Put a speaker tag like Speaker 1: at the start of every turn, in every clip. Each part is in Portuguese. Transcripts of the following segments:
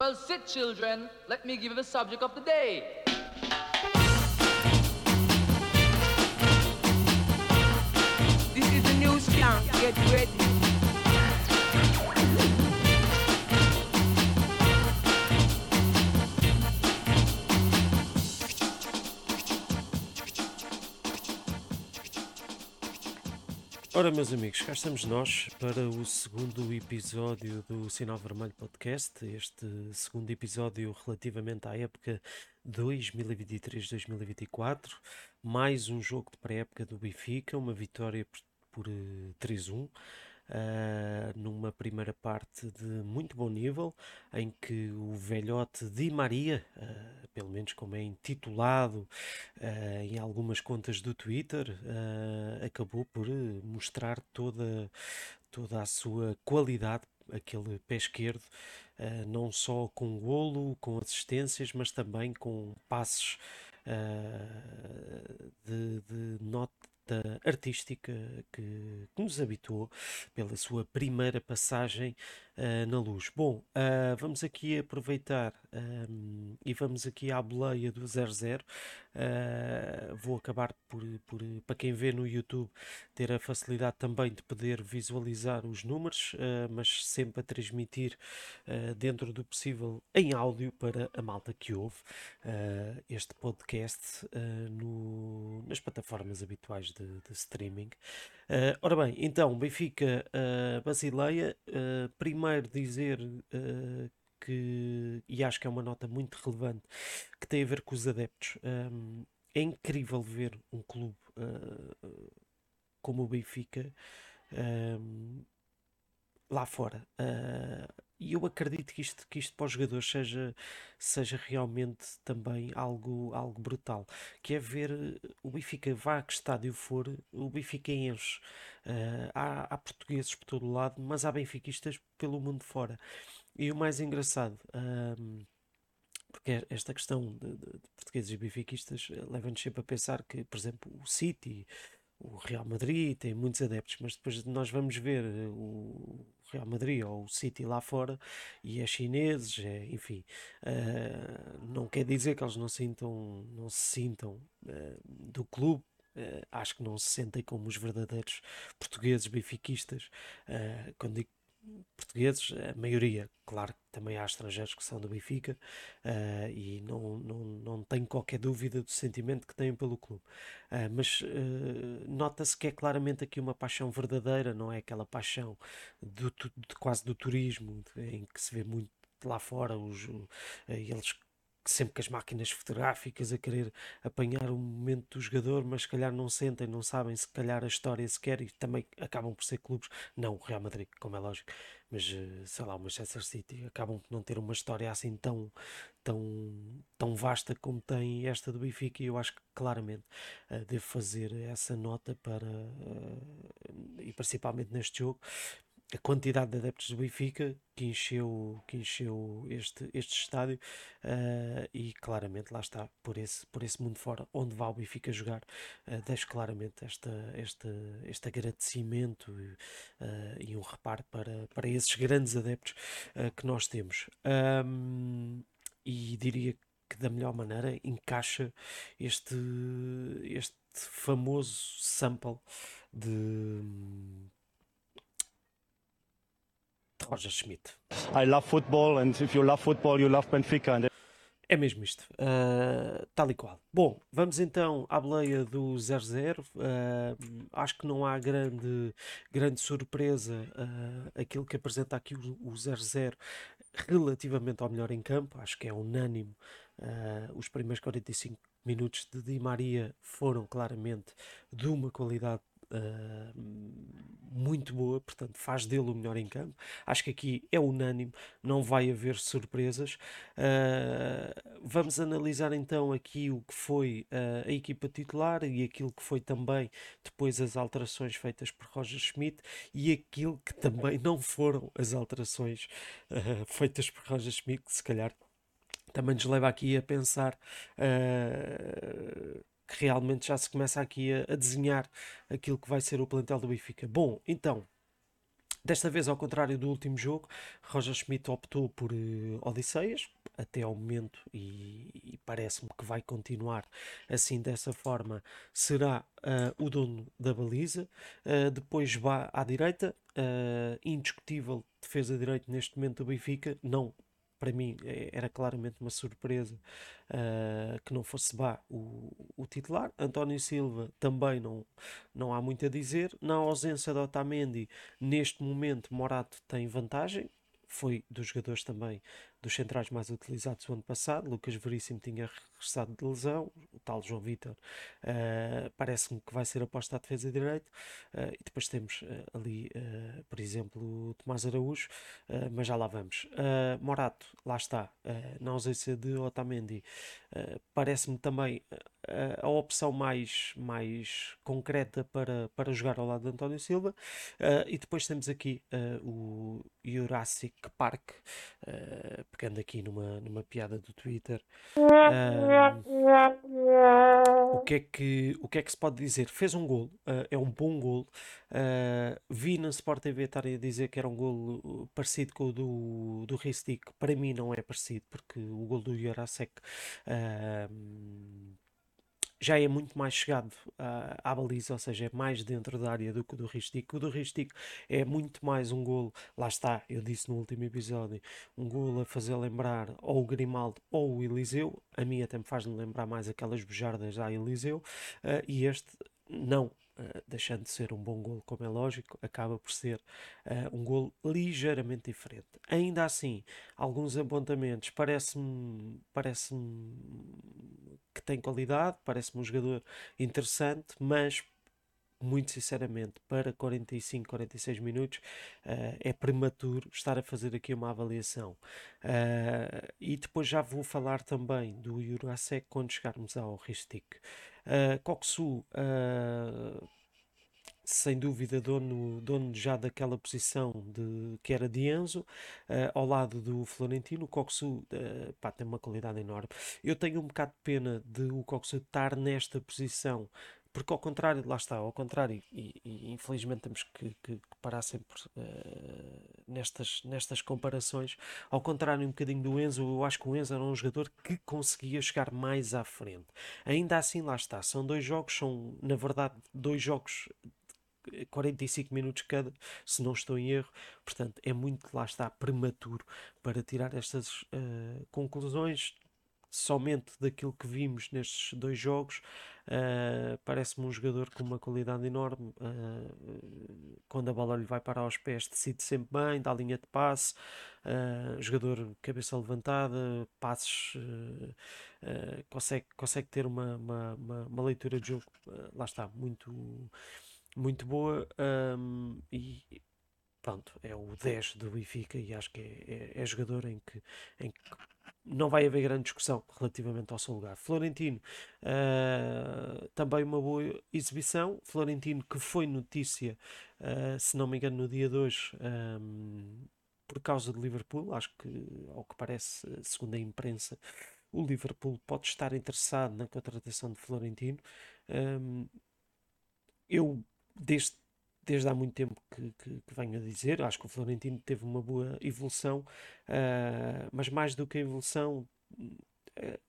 Speaker 1: Well, sit, children. Let me give you the subject of the day.
Speaker 2: This is the new slang. Get ready.
Speaker 3: Ora, meus amigos, cá estamos nós para o segundo episódio do Sinal Vermelho Podcast. Este segundo episódio relativamente à época 2023-2024. Mais um jogo de pré-época do Benfica, uma vitória por, por eh, 3-1 uh, numa primeira parte de muito bom nível, em que o velhote Di Maria, uh, pelo menos como é intitulado uh, em algumas contas do Twitter, acabou por mostrar toda, toda a sua qualidade aquele pé esquerdo, uh, não só com golo, com assistências, mas também com passes uh, de, de nota artística que, que, nos habituou pela sua primeira passagem uh, na luz. Bom, uh, vamos aqui aproveitar um, e vamos aqui à boleia do 00. Uh, vou acabar por, por, para quem vê no YouTube, ter a facilidade também de poder visualizar os números, mas sempre a transmitir dentro do possível em áudio para a malta que ouve este podcast no, nas plataformas habituais de, de streaming. ora bem, então, Benfica Basileia, primeiro primeiro dizer uh, que, e acho que é uma nota muito relevante, que tem a ver com os adeptos. Um, é incrível ver um clube uh, como o Benfica um, lá fora. Uh, e eu acredito que isto, que isto para os jogadores seja, seja realmente também algo, algo brutal. Que é ver o Benfica, vá a que estádio for, o Benfica enche. Uh, há, há portugueses por todo o lado, mas há benfiquistas pelo mundo fora. E o mais engraçado. Porque esta questão de, de, de portugueses e benfiquistas eh, leva-nos sempre a pensar que, por exemplo, o City, o Real Madrid tem muitos adeptos, mas depois nós vamos ver eh, o Real Madrid ou o City lá fora e é chineses, é, enfim, uh, não quer dizer que eles não sintam, não se sintam uh, do clube. Uh, acho que não se sentem como os verdadeiros portugueses benfiquistas. quando digo portugueses, a maioria, claro que também há estrangeiros que são do Benfica uh, e não, não, não tenho qualquer dúvida do sentimento que têm pelo clube. Uh, mas uh, nota-se que é claramente aqui uma paixão verdadeira, não é aquela paixão do, de, quase do turismo, em que se vê muito lá fora os, eles sempre com as máquinas fotográficas a querer apanhar o momento do jogador, mas se calhar não sentem, não sabem se calhar a história sequer e também acabam por ser clubes, não o Real Madrid, como é lógico, mas eh, sei lá, o Manchester City acabam por não ter uma história assim tão, tão, tão vasta como tem esta do Benfica e eu acho que claramente uh, devo fazer essa nota para uh, e principalmente neste jogo a quantidade de adeptos do Benfica que encheu, que encheu este, este estádio uh, e claramente lá está, por esse, por esse mundo fora, onde vai o Benfica jogar, uh, deixo claramente esta, este, este agradecimento uh, e um reparo para, para esses grandes adeptos que nós temos. Um, e diria que da melhor maneira encaixa este, este famoso sample de Roger Schmidt.
Speaker 4: I love football and if you love football you love Benfica.
Speaker 3: É mesmo isto, uh, tal e qual. Bom, vamos então à boleia do 0-0. Uh, ah, acho que não há grande, grande surpresa uh, aquilo que apresenta aqui o 0-0 relativamente ao melhor em campo. Acho que é unânime. Uh, os primeiros 45 minutos de Di Maria foram claramente de uma qualidade muito boa, portanto faz dele o melhor em campo. Acho que aqui é unânime, não vai haver surpresas. Uh, vamos analisar então aqui o que foi uh, a equipa titular e aquilo que foi também depois as alterações feitas por Roger Schmidt e aquilo que também não foram as alterações feitas por Roger Schmidt, que se calhar também nos leva aqui a pensar uh, que realmente já se começa aqui a, a, desenhar aquilo que vai ser o plantel do Benfica. Bom, então, Desta vez, ao contrário do último jogo, Roger Schmidt optou por uh, Odisseias até ao momento e, e parece-me que vai continuar assim dessa forma. Será uh, o dono da baliza, uh, depois vá à direita, indiscutível defesa direita neste momento do Benfica, não para mim é, era claramente uma surpresa uh, que não fosse Bá o, o, titular. António Silva também não, não há muito a dizer. Na ausência de Otamendi, neste momento Morato tem vantagem. Foi dos jogadores também dos centrais mais utilizados o ano passado. Lucas Veríssimo tinha regressado de lesão, o tal João Vitor uh, parece-me que vai ser aposta à defesa de direito. Uh, e depois temos uh, ali, por exemplo, o Tomás Araújo, mas já lá vamos. Morato, lá está, na ausência de Otamendi, parece-me também a opção mais, mais concreta para, para jogar ao lado de António Silva. e depois temos aqui o Jurassic Park pegando aqui numa, numa piada do Twitter, o, que é que, o que é que se pode dizer? Fez um gol, uh, é um bom gol. Uh, vi na Sport TV estarem a dizer que era um gol parecido com o do, do Ristic. Para mim não é parecido, porque o gol do uh, já é muito mais chegado uh, à baliza, ou seja, é mais dentro da área do que o do Ristic. O do Ristic é muito mais um golo, lá está, eu disse no último episódio, um golo a fazer lembrar ou o Grimaldo ou o Eliseu. A mim até me faz lembrar mais aquelas bujardas à Eliseu, uh, e este não, deixando de ser um bom golo, como é lógico, acaba por ser uh, um golo ligeiramente diferente. Ainda assim, alguns apontamentos parece-me parece que tem qualidade, parece-me um jogador interessante, mas muito sinceramente, para 45, 46 minutos uh, é prematuro estar a fazer aqui uma avaliação. Uh, e depois já vou falar também do Jurasek quando chegarmos ao Ristic. Uh, Coxu uh, sem dúvida dono, dono já daquela posição de, que era de Enzo, uh, ao lado do Florentino, o tem uma qualidade enorme. Eu tenho um bocado de pena de o Coxu estar nesta posição, porque ao contrário, lá está, ao contrário, e, e infelizmente temos que, que, que parar sempre uh, nestas, nestas comparações, ao contrário um bocadinho do Enzo, eu acho que o Enzo era um jogador que conseguia chegar mais à frente. Ainda assim, lá está, são dois jogos, são na verdade dois jogos 45 minutos cada, se não estou em erro. Portanto, é muito, lá está, prematuro para tirar estas uh, conclusões. Somente daquilo que vimos nestes dois jogos, uh, parece-me um jogador com uma qualidade enorme. Uh, quando a bola lhe vai parar aos pés, decide sempre bem, dá linha de passe. jogador cabeça levantada, passes, consegue, consegue ter uma, uma, uma, uma leitura de jogo, lá está, muito muito boa um, e pronto, é o 10 do Benfica e acho que é, é, é, jogador em que, em que não vai haver grande discussão relativamente ao seu lugar. Florentino, uh, também uma boa exibição. Florentino que foi notícia, uh, se não me engano, no dia 2, um, por causa de Liverpool, acho que, ao que parece, segundo a imprensa, o Liverpool pode estar interessado na contratação de Florentino. Um, eu desde, desde há muito tempo que, que, que, venho a dizer, acho que o Florentino teve uma boa evolução, uh, mas mais do que a evolução,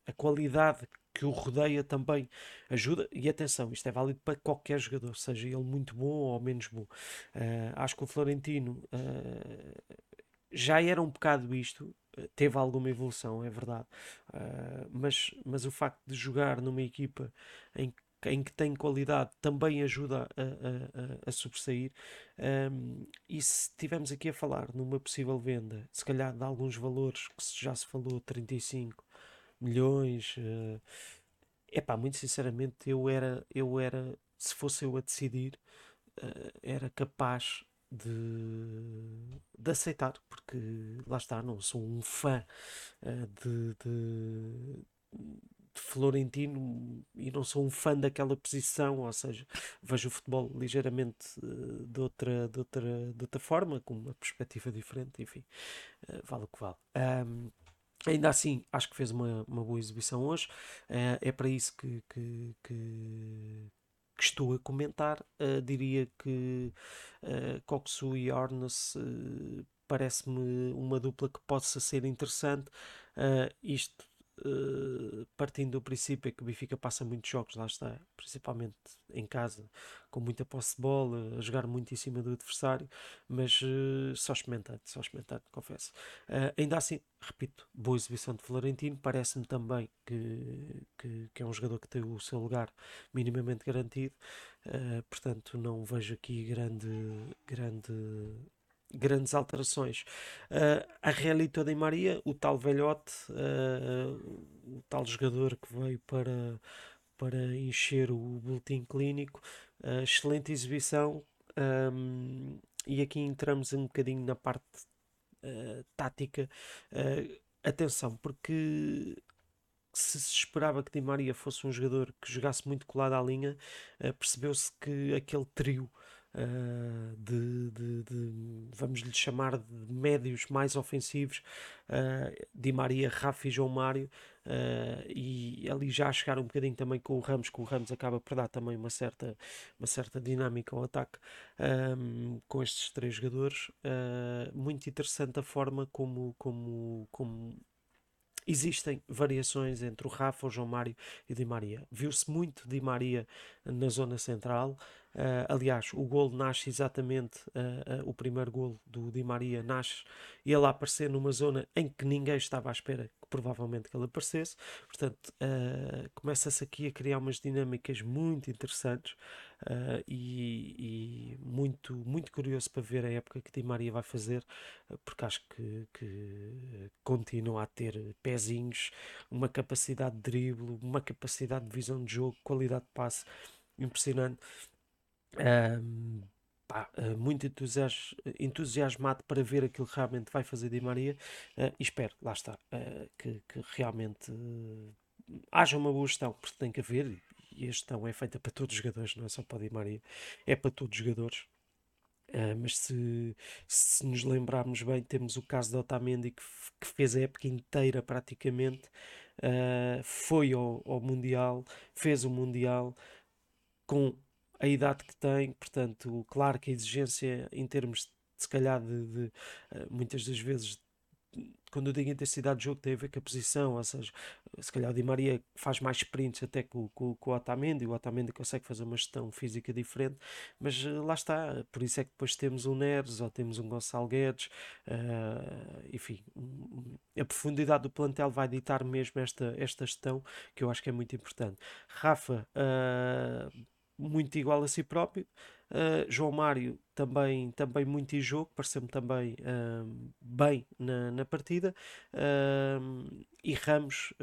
Speaker 3: a qualidade que o rodeia também ajuda. E atenção, isto é válido para qualquer jogador, seja ele muito bom ou menos bom. Uh, acho que o Florentino uh, já era um bocado isto, teve alguma evolução, é verdade, mas, mas o facto de jogar numa equipa em que em que tem qualidade também ajuda a, a, a, sobressair. Um, e se estivermos aqui a falar numa possível venda, se calhar de alguns valores que já se falou, 35 milhões, uh, epá, muito sinceramente, eu era, eu era, se fosse eu a decidir, uh, era capaz de, de aceitar, porque lá está, não sou um fã uh, de de Florentino e não sou um fã daquela posição, ou seja, vejo o futebol ligeiramente uh, de, outra, de, outra, de outra forma, com uma perspectiva diferente, enfim, uh, vale o que vale. Um, ainda assim, acho que fez uma, uma boa exibição hoje, uh, é para isso que, que, que, que estou a comentar, uh, diria que uh, e Arnes uh, parece-me uma dupla que possa ser interessante. Isto Uh, partindo do princípio que o Benfica passa muitos jogos, lá está, principalmente em casa, com muita posse de bola, a jogar muito em cima do adversário, mas uh, só experimentando, só experimentando, confesso. Uh, ainda assim, repito, boa exibição de Florentino, parece-me também que, que, que, é um jogador que tem o seu lugar minimamente garantido, portanto não vejo aqui grande, grande grandes alterações. Uh, a Realito de Maria, o tal velhote, uh, o tal jogador que veio para, para encher o boletim clínico, uh, excelente exibição. Um, e aqui entramos um bocadinho na parte tática. atenção, porque se se esperava que Di Maria fosse um jogador que jogasse muito colado à linha, percebeu-se que aquele trio uh, de, de, de, vamos lhe chamar de médios mais ofensivos, uh, Di Maria, Rafa e João Mário, uh, e ali já chegar um bocadinho também com o Ramos, que o Ramos acaba por dar também uma certa, uma certa dinâmica ao ataque um, com estes três jogadores. Muito interessante a forma como, como, como existem variações entre o Rafa, o João Mário e Di Maria. Viu-se muito Di Maria na zona central, Uh, aliás, o gol nasce exatamente, uh, uh, o primeiro gol do Di Maria nasce ele a aparecer numa zona em que ninguém estava à espera que provavelmente que ele aparecesse. Portanto, começa-se aqui a criar umas dinâmicas muito interessantes e, e, muito, muito curioso para ver a época que Di Maria vai fazer, porque acho que, que continua a ter pezinhos, uma capacidade de drible, uma capacidade de visão de jogo, qualidade de passe impressionante. Um, uh, muito entusias entusiasmado para ver aquilo que realmente vai fazer Di Maria uh, e espero, lá está, uh, que, que, realmente haja uma boa gestão, porque tem que haver, e a gestão é feita para todos os jogadores, não é só para Di Maria, é para todos os jogadores. Uh, mas se, se nos lembrarmos bem, temos o caso de Otamendi que, que fez a época inteira praticamente, uh, foi ao, ao, Mundial, fez o Mundial com a idade que tem, portanto, claro que a exigência em termos, de, se calhar, de, de eh, muitas das vezes quando eu digo intensidade de jogo tem a ver com a posição, ou seja, se calhar o Di Maria faz mais sprints até com, com, com o Otamendi, o Otamendi consegue fazer uma gestão física diferente, mas uh, lá está, por isso é que depois temos um Neres ou temos um Gonçalo Guedes, uh, enfim, a profundidade do plantel vai ditar mesmo esta, esta gestão que eu acho que é muito importante. Rafa, uh, muito igual a si próprio. Uh, João Mário também, também muito em jogo, pareceu-me também uh, bem na, na partida. Uh, e Ramos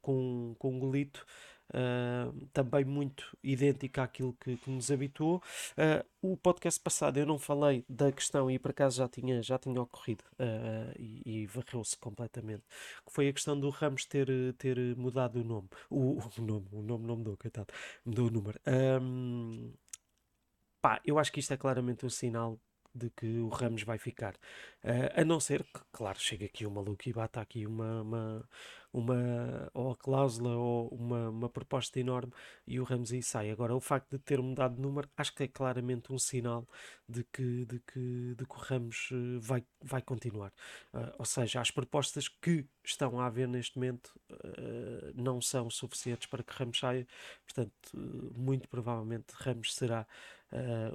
Speaker 3: com, com um golito uh, também muito idêntica àquilo que, que nos habituou. Uh, o podcast passado eu não falei da questão, e por acaso já tinha, já tinha ocorrido uh, e, e varreu-se completamente, que foi a questão do Ramos ter, ter mudado o nome. O, o nome, o nome não mudou, coitado, mudou o número. Um, pá, eu acho que isto é claramente um sinal de que o Ramos vai ficar. Uh, a não ser que, claro, chega aqui o maluco e bata aqui uma, uma, uma ou a cláusula ou uma, uma proposta enorme e o Ramos aí sai. Agora, o facto de ter mudado de número, acho que é claramente um sinal de que, de que, de que o Ramos uh, vai, vai continuar. Uh, ou seja, as propostas que estão a haver neste momento não são suficientes para que Ramos saia, portanto, muito provavelmente Ramos será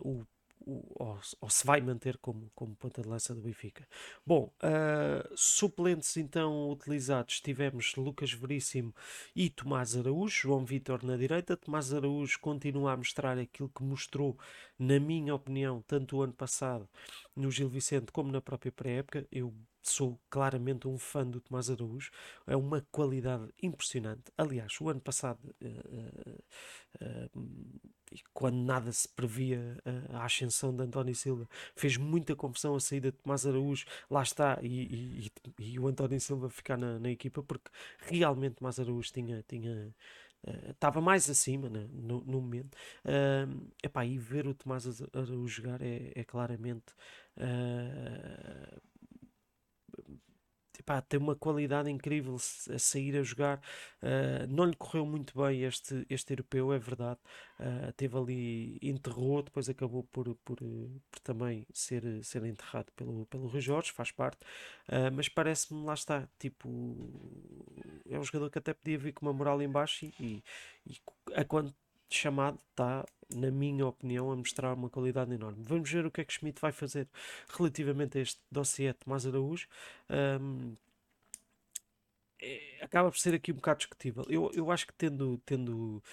Speaker 3: o ou, ou, se vai manter como, como ponta de lança do Benfica. Bom, uh, suplentes então utilizados tivemos Lucas Veríssimo e Tomás Araújo, João Vitor na direita. Tomás Araújo continua a mostrar aquilo que mostrou, na minha opinião, tanto o ano passado no Gil Vicente como na própria pré-época. Eu sou claramente um fã do Tomás Araújo, é uma qualidade impressionante. Aliás, o ano passado, uh, uh, quando nada se previa a ascensão de António Silva, fez muita confusão a saída de Tomás Araújo, lá está, e, e, e o António Silva ficar na, na, equipa, porque realmente Tomás Araújo tinha. tinha estava uh, mais acima né, no, no, momento. Uh, epá, e ver o Tomás Araújo jogar é, é claramente uh, tem uma qualidade incrível a sair a jogar. Uh, não lhe correu muito bem este, este europeu, é verdade. Uh, teve ali, enterrou, depois acabou por, por, por também ser, ser enterrado pelo, pelo Rui Jorge, faz parte. Uh, mas parece-me, lá está, tipo, é um jogador que até podia vir com uma moral em baixo e, e a quando chamado está, na minha opinião, a mostrar uma qualidade enorme. Vamos ver o que é que Schmidt vai fazer relativamente a este dossiê de Tomás Araújo. Um, é, acaba por ser aqui um bocado discutível. Eu, eu acho que tendo, tendo,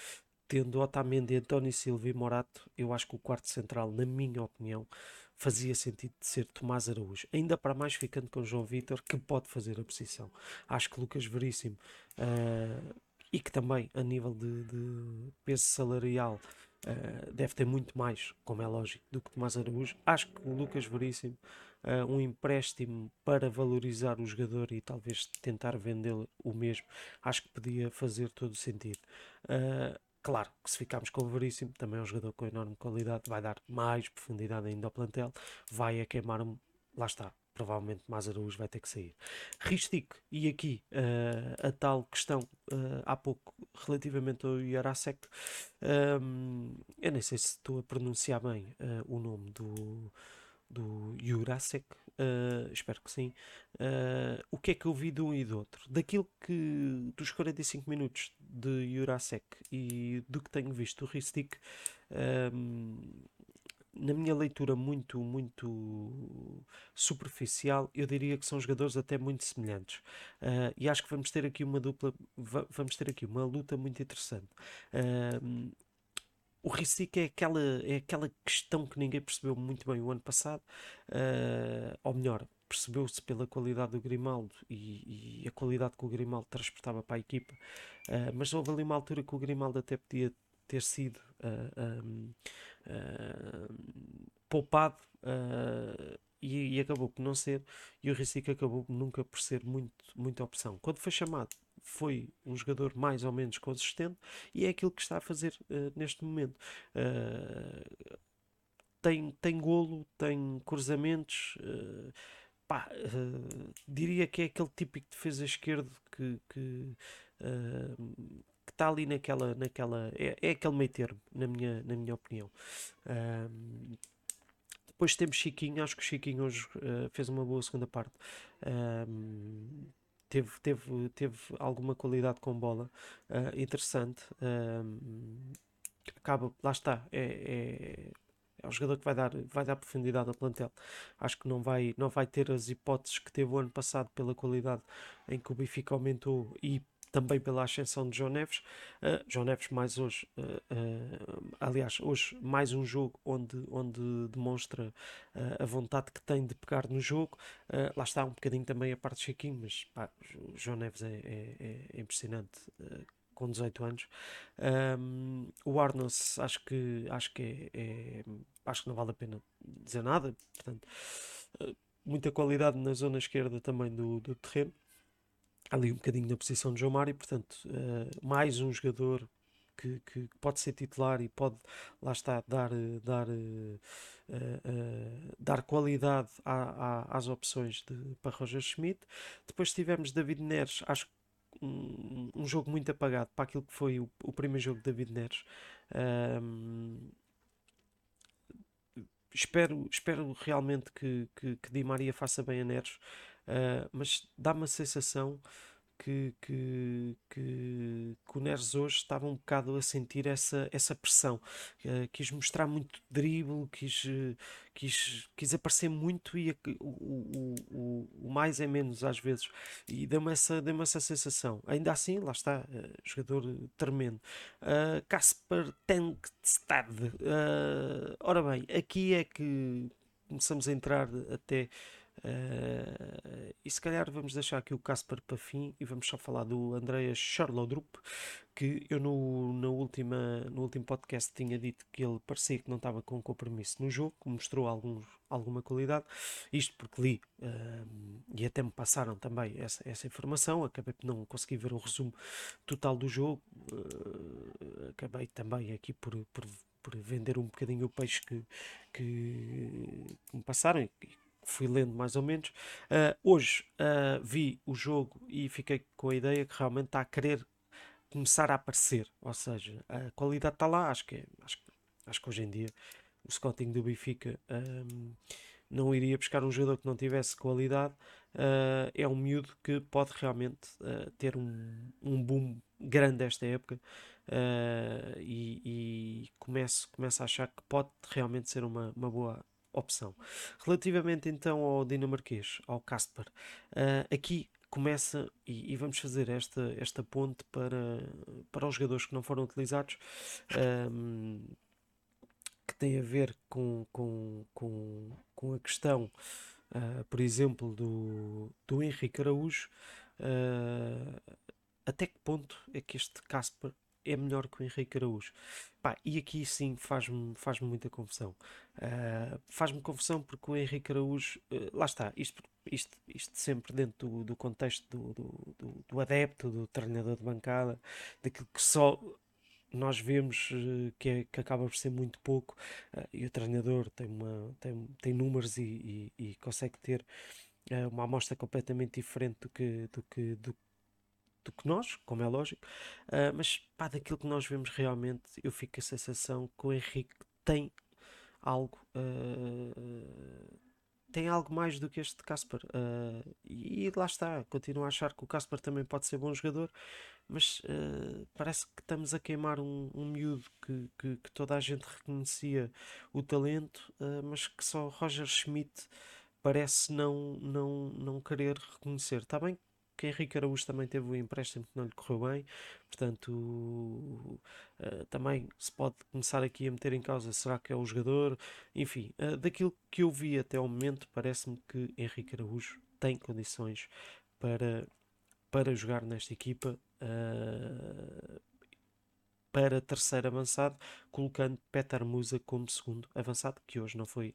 Speaker 3: tendo Otamendi, António Silva e Morato, eu acho que o quarto central, na minha opinião, fazia sentido de ser Tomás Araújo. Ainda para mais ficando com João Vitor, que pode fazer a posição. Acho que Lucas Veríssimo uh, e que também, a nível de, de peso salarial, uh, deve ter muito mais, como é lógico, do que Tomás Araújo. Acho que o Lucas Veríssimo, uh, um empréstimo para valorizar o jogador e talvez tentar vendê-lo o mesmo, acho que podia fazer todo o sentido. Uh, Claro que se ficarmos com o Veríssimo, também é um jogador com enorme qualidade, vai dar mais profundidade ainda ao plantel, vai a queimar. Lá está, provavelmente Araújo vai ter que sair. Ristic, e aqui uh, a tal questão uh, há pouco relativamente ao Yarasek, um, eu nem sei se estou a pronunciar bem uh, o nome do, do Jurasek, espero que sim. o que é que eu vi de um e do outro? Daquilo que dos 45 minutos de Jurasek e do que tenho visto do Ristic. Um, na minha leitura muito, muito superficial, eu diria que são jogadores até muito semelhantes. Uh, e acho que vamos ter aqui uma dupla, vamos ter aqui uma luta muito interessante. Uh, o Ricic é aquela, é aquela questão que ninguém percebeu muito bem o ano passado, uh, ou melhor, percebeu-se pela qualidade do Grimaldo e, e, a qualidade que o Grimaldo transportava para a equipa, uh, mas houve ali uma altura que o Grimaldo até podia ter sido uh, um, uh, poupado uh, e, e, acabou por não ser, e o Ricic acabou nunca por ser muito, muita opção. Quando foi chamado, foi um jogador mais ou menos consistente e é aquilo que está a fazer neste momento. tem, tem golo, tem cruzamentos. Pá, diria que é aquele típico defesa esquerdo que, que está ali naquela. naquela é, é aquele meio termo, na minha, na minha opinião. Um, depois temos Chiquinho, acho que o Chiquinho hoje uh, fez uma boa segunda parte. Um, teve, teve, teve alguma qualidade com bola uh, interessante. Um, acaba, lá está, é, é, é um jogador que vai dar, vai dar profundidade ao plantel. Acho que não vai, não vai ter as hipóteses que teve o ano passado pela qualidade em que o Benfica aumentou e também pela ascensão de João Neves. Uh, João Neves mais hoje, uh, uh, aliás, hoje mais um jogo onde, onde demonstra a vontade que tem de pegar no jogo. lá está um bocadinho também a parte de Chiquinho, mas pá, João Neves é, é, é impressionante com 18 anos. Um, o Arnos acho que acho que é, é, acho que não vale a pena dizer nada. Portanto, muita qualidade na zona esquerda também do, do terreno ali um bocadinho na posição de João Mário, portanto, uh, mais um jogador que, que, pode ser titular e pode, lá está, dar, dar, uh, uh, dar qualidade às opções de, para Roger Schmidt. Depois tivemos David Neres, acho que um, um, jogo muito apagado para aquilo que foi o, o primeiro jogo de David Neres. Um, espero, espero realmente que, que, que Di Maria faça bem a Neres. Uh, mas dá-me a sensação que, que, que, que, o Neres hoje estava um bocado a sentir essa, essa pressão. Uh, quis mostrar muito drible, quis, quis, quis aparecer muito e o, o, o, o mais é menos às vezes. E deu-me essa, deu essa sensação. Ainda assim, lá está, uh, jogador tremendo. Uh, Kasper Tenkstad. ora bem, aqui é que começamos a entrar até Uh, e se calhar vamos deixar aqui o Casper para fim e vamos só falar do Andreas Charlodrup, que eu no, na última, no último podcast tinha dito que ele parecia que não estava com compromisso no jogo, mostrou alguns, alguma qualidade, isto porque li uh, e até me passaram também essa, essa informação, acabei por não conseguir ver o resumo total do jogo, uh, acabei também aqui por, por, por vender um bocadinho o peixe que, que, que me passaram fui lendo mais ou menos. Uh, hoje uh, vi o jogo e fiquei com a ideia que realmente está a querer começar a aparecer. Ou seja, a qualidade está lá. Acho que, é, acho, acho que hoje em dia o scouting do Benfica um, não iria buscar um jogador que não tivesse qualidade. Uh, é um miúdo que pode realmente ter um, um boom grande esta época uh, e, e começo, começo a achar que pode realmente ser uma, uma boa opção. Relativamente então ao dinamarquês, ao Casper, uh, aqui começa, e, e, vamos fazer esta, esta ponte para, para os jogadores que não foram utilizados, um, que tem a ver com, com, com, com a questão, uh, por exemplo, do, do Henrique Araújo. Uh, até que ponto é que este Casper é melhor que o Henrique Araújo. Pá, e aqui sim faz-me faz muita confusão. Uh, faz-me confusão porque o Henrique Araújo, uh, lá está, isto, isto, isto sempre dentro do, do contexto do, do, do, adepto, do treinador de bancada, daquilo que só nós vemos uh, que, é, que acaba por ser muito pouco, e o treinador tem, uma, tem, tem números e, e, e consegue ter uma amostra completamente diferente do que, do que, do, do que nós, como é lógico, uh, mas pá, daquilo que nós vemos realmente, eu fico com a sensação que o Henrique tem algo. Uh, tem algo mais do que este Casper. Uh, e lá está, continuo a achar que o Casper também pode ser bom jogador, mas uh, parece que estamos a queimar um, um miúdo que, que, que, toda a gente reconhecia o talento, uh, mas que só Roger Schmidt parece não, não, não querer reconhecer. Está bem que Henrique Araújo também teve um empréstimo que não lhe correu bem, portanto, uh, também se pode começar aqui a meter em causa será que é o jogador, enfim, uh, daquilo que eu vi até ao momento, parece-me que Henrique Araújo tem condições para, para jogar nesta equipa. Uh, para terceiro avançado, colocando Peter Musa como segundo avançado, que hoje não foi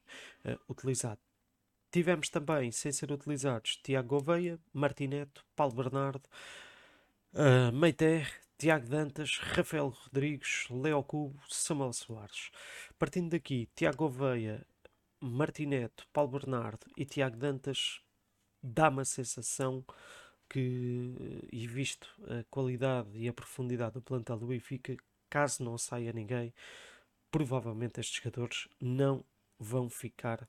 Speaker 3: utilizado. Tivemos também, sem ser utilizados, Tiago Gouveia, Martineto, Paulo Bernardo, uh, Meiter, Tiago Dantas, Rafael Rodrigues, Leo Cubo, Samuel Soares. Partindo daqui, Tiago Gouveia, Martineto, Paulo Bernardo e Tiago Dantas dá-me a sensação que, e visto a qualidade e a profundidade do plantel do Benfica, caso não saia ninguém, provavelmente estes jogadores não vão ficar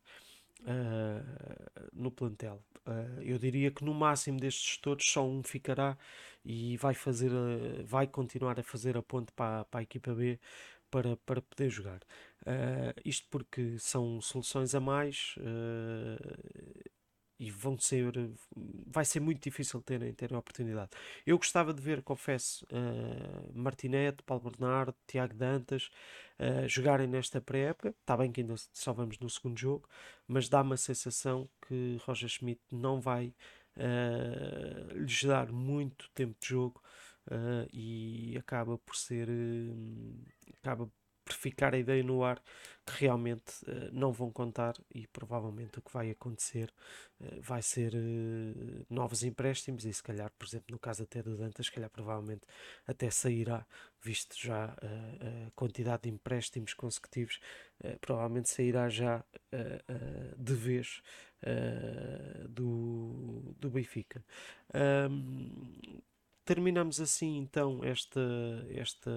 Speaker 3: uh, no plantel. Uh, eu diria que no máximo destes todos só um ficará e vai fazer, a, vai continuar a fazer a ponte para, para a equipa B para, para poder jogar. Uh, isto porque são soluções a mais uh, e vão ser vai ser muito difícil terem, terem oportunidade. Eu gostava de ver, confesso, uh, Martinete, Paulo Bernardo, Tiago Dantas uh, jogarem nesta pré-época. Está bem que ainda só vamos no segundo jogo, mas dá-me a sensação que Roger Schmidt não vai uh, lhes dar muito tempo de jogo e acaba por ser acaba ficar a ideia no ar que realmente uh, não vão contar e provavelmente o que vai acontecer uh, vai ser uh, novos empréstimos e se calhar, por exemplo, no caso até do Dantas, se calhar provavelmente até sairá, visto já a quantidade de empréstimos consecutivos, provavelmente sairá já de vez do, do Benfica. Um, terminamos assim então esta, esta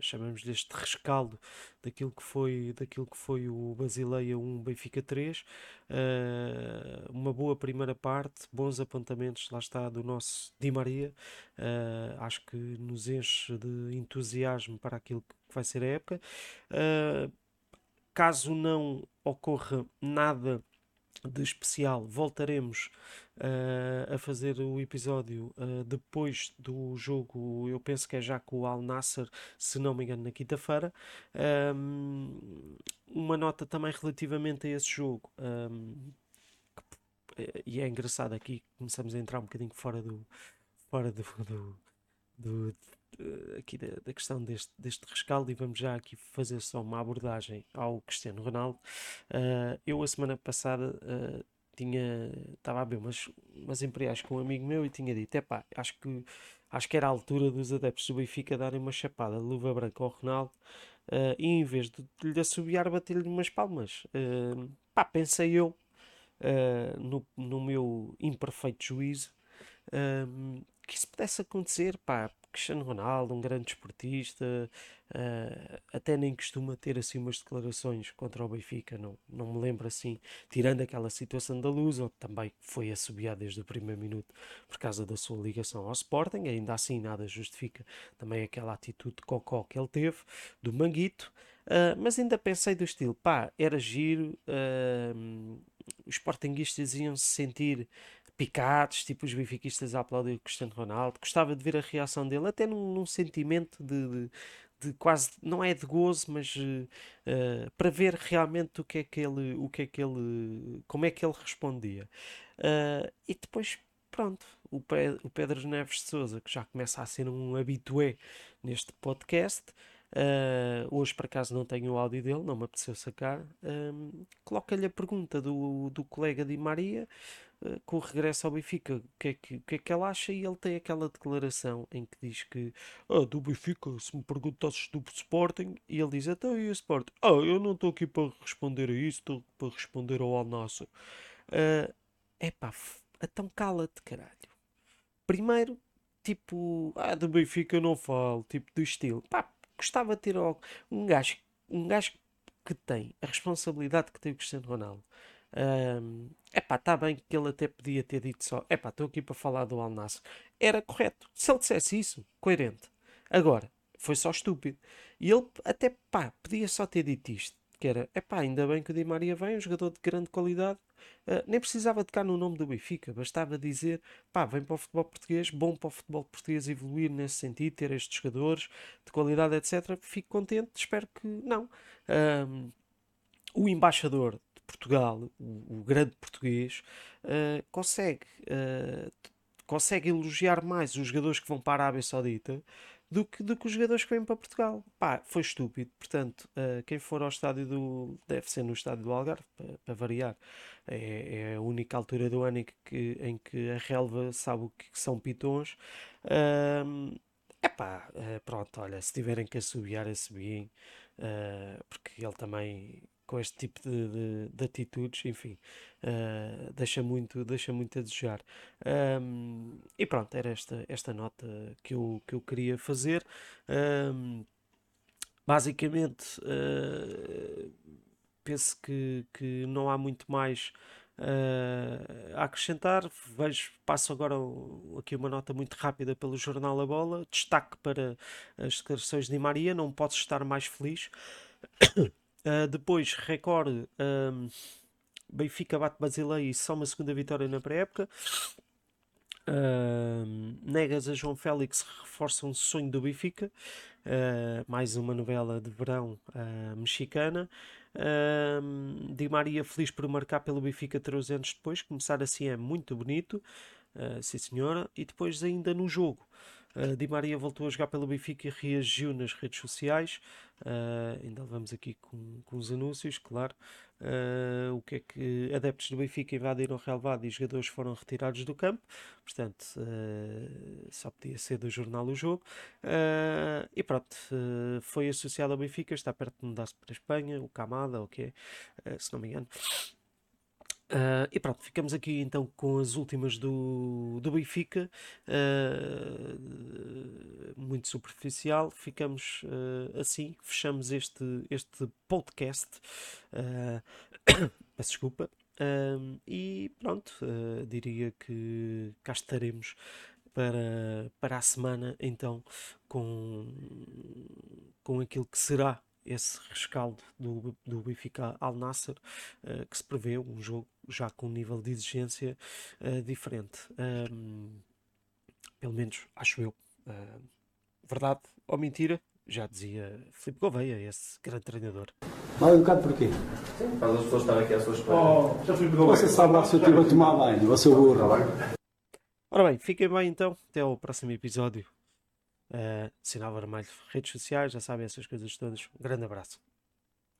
Speaker 3: chamamos deste rescaldo daquilo que foi, daquilo que foi o Basileia 1 Benfica 3 uh, eh, uma boa primeira parte, bons apontamentos lá está do nosso Di Maria. Uh, acho que nos enche de entusiasmo para aquilo que vai ser a época. Uh, caso não ocorra nada de especial. Voltaremos uh, a fazer o episódio uh, depois do jogo, eu penso que é já com o Al Nasser, se não me engano, na quinta-feira. Um, uma nota também relativamente a esse jogo. Um, que, e é engraçado aqui, começamos a entrar um bocadinho fora do. Fora do, do, do aqui da, da, questão deste, deste rescaldo e vamos já aqui fazer só uma abordagem ao Cristiano Ronaldo. Uh, eu a semana passada uh, tinha estava a ver umas, umas com um amigo meu e tinha dito, epá, acho que acho que era a altura dos adeptos do Benfica darem uma chapada de luva branca ao Ronaldo uh, e em vez de lhe assobiar bater-lhe umas palmas. pá, pensei eu no, no meu imperfeito juízo, que isso pudesse acontecer, pá, Cristiano Ronaldo, um grande esportista, uh, até nem costuma ter assim umas declarações contra o Benfica, não, não me lembro assim, tirando aquela situação da luz, onde também foi assobiado desde o primeiro minuto por causa da sua ligação ao Sporting, ainda assim nada justifica também aquela atitude de cocó que ele teve, do Manguito, uh, mas ainda pensei do estilo, pá, era giro, uh, os Sportinguistas iam se sentir picados, tipo os benfiquistas a aplaudir o Cristiano Ronaldo. Gostava de ver a reação dele, até num, num sentimento de, de, de, quase, não é de gozo, mas uh, para ver realmente o que é que ele, o que é que ele, como é que ele respondia. Uh, e depois, pronto, o, o Pedro Neves de Souza, que já começa a ser um habitué neste podcast. Uh, hoje, por acaso, não tenho o áudio dele, não me apeteceu sacar. Coloca-lhe a pergunta do, do colega Di Maria com o regresso ao Benfica, o que, é que, que é que ele acha? E ele tem aquela declaração em que diz que ah, do Benfica, se me perguntasses do Sporting, e ele diz: então e o Sporting? Ah, eu não estou aqui para responder a isso, estou para responder ao Al Nassr. Uh, epá, então cala-te, caralho. Primeiro, tipo, ah, do Benfica eu não falo, tipo, do estilo. Pá, gostava de ter um gajo, um gajo que tem a responsabilidade que tem o Cristiano Ronaldo é epá, está bem que ele até podia ter dito só, epá, estou aqui para falar do Al Nassr. Era correto. Se ele dissesse isso, coerente. Agora, foi só estúpido. E ele até, pá, podia só ter dito isto. Que era, epá, ainda bem que o Di Maria vem, um jogador de grande qualidade. Uh, nem precisava tocar no nome do Benfica, bastava dizer, pá, vem para o futebol português, bom para o futebol português evoluir nesse sentido, ter estes jogadores de qualidade, etc. Fico contente, espero que não. o embaixador Portugal, o, o grande português, uh, consegue, uh, consegue elogiar mais os jogadores que vão para a Arábia Saudita do que, do que os jogadores que vêm para Portugal. Pá, foi estúpido. Portanto, uh, quem for ao estádio do. deve ser no estádio do Algarve, para, para variar. É, é, a única altura do ano em que, em que a relva sabe o que são pitons. Uh, epá, uh, pronto, olha, se tiverem que assobiar, assobiem, uh, porque ele também com este tipo de, de, de atitudes, enfim, uh, deixa, muito, deixa muito a desejar. Um, e pronto, era esta, esta nota que eu, que eu queria fazer. Um, basicamente, uh, penso que, que não há muito mais. Uh, a acrescentar, vejo, passo agora aqui uma nota muito rápida pelo jornal A Bola, destaque para as declarações de Maria, não posso estar mais feliz. Uh, depois, recorde Benfica bate Basileia e só uma segunda vitória na pré-época. Uh, negas a João Félix reforça um sonho do Benfica. Uh, mais uma novela de verão uh, mexicana. Di Maria feliz por marcar pelo Benfica 13 anos depois. Começar assim é muito bonito. Sim, senhora. E depois, ainda no jogo, Uh, Di Maria voltou a jogar pelo Benfica e reagiu nas redes sociais. Uh, ainda levamos aqui com, com os anúncios, claro. Uh, o que é que adeptos do Benfica invadiram o relevado e jogadores foram retirados do campo. Portanto, só podia ser do jornal o jogo. e pronto, foi associado ao Benfica. Está perto de mudar-se para a Espanha. O Camada, o que é, se não me engano. Uh, e pronto, ficamos aqui então com as últimas do, do Benfica, uh, muito superficial. Ficamos uh, assim, fechamos este, este podcast. peço desculpa. e pronto, diria que cá estaremos para, para a semana então com, com aquilo que será esse rescaldo do, do Benfica Al Nasser, uh, que se prevê um jogo já com um nível de exigência uh, diferente. Um, pelo menos acho eu. Uh, verdade ou mentira? Já dizia Filipe Gouveia, esse grande treinador.
Speaker 5: Mal educado porquê?
Speaker 6: Sim, faz as pessoas estarem aqui à sua espera.
Speaker 5: Oh, você sabe lá se eu estive a tomar banho, você burro.
Speaker 3: Ora bem, fiquem bem então. Até ao próximo episódio. Uh, sinal vermelho, redes sociais, já sabem essas coisas todas. Um grande abraço.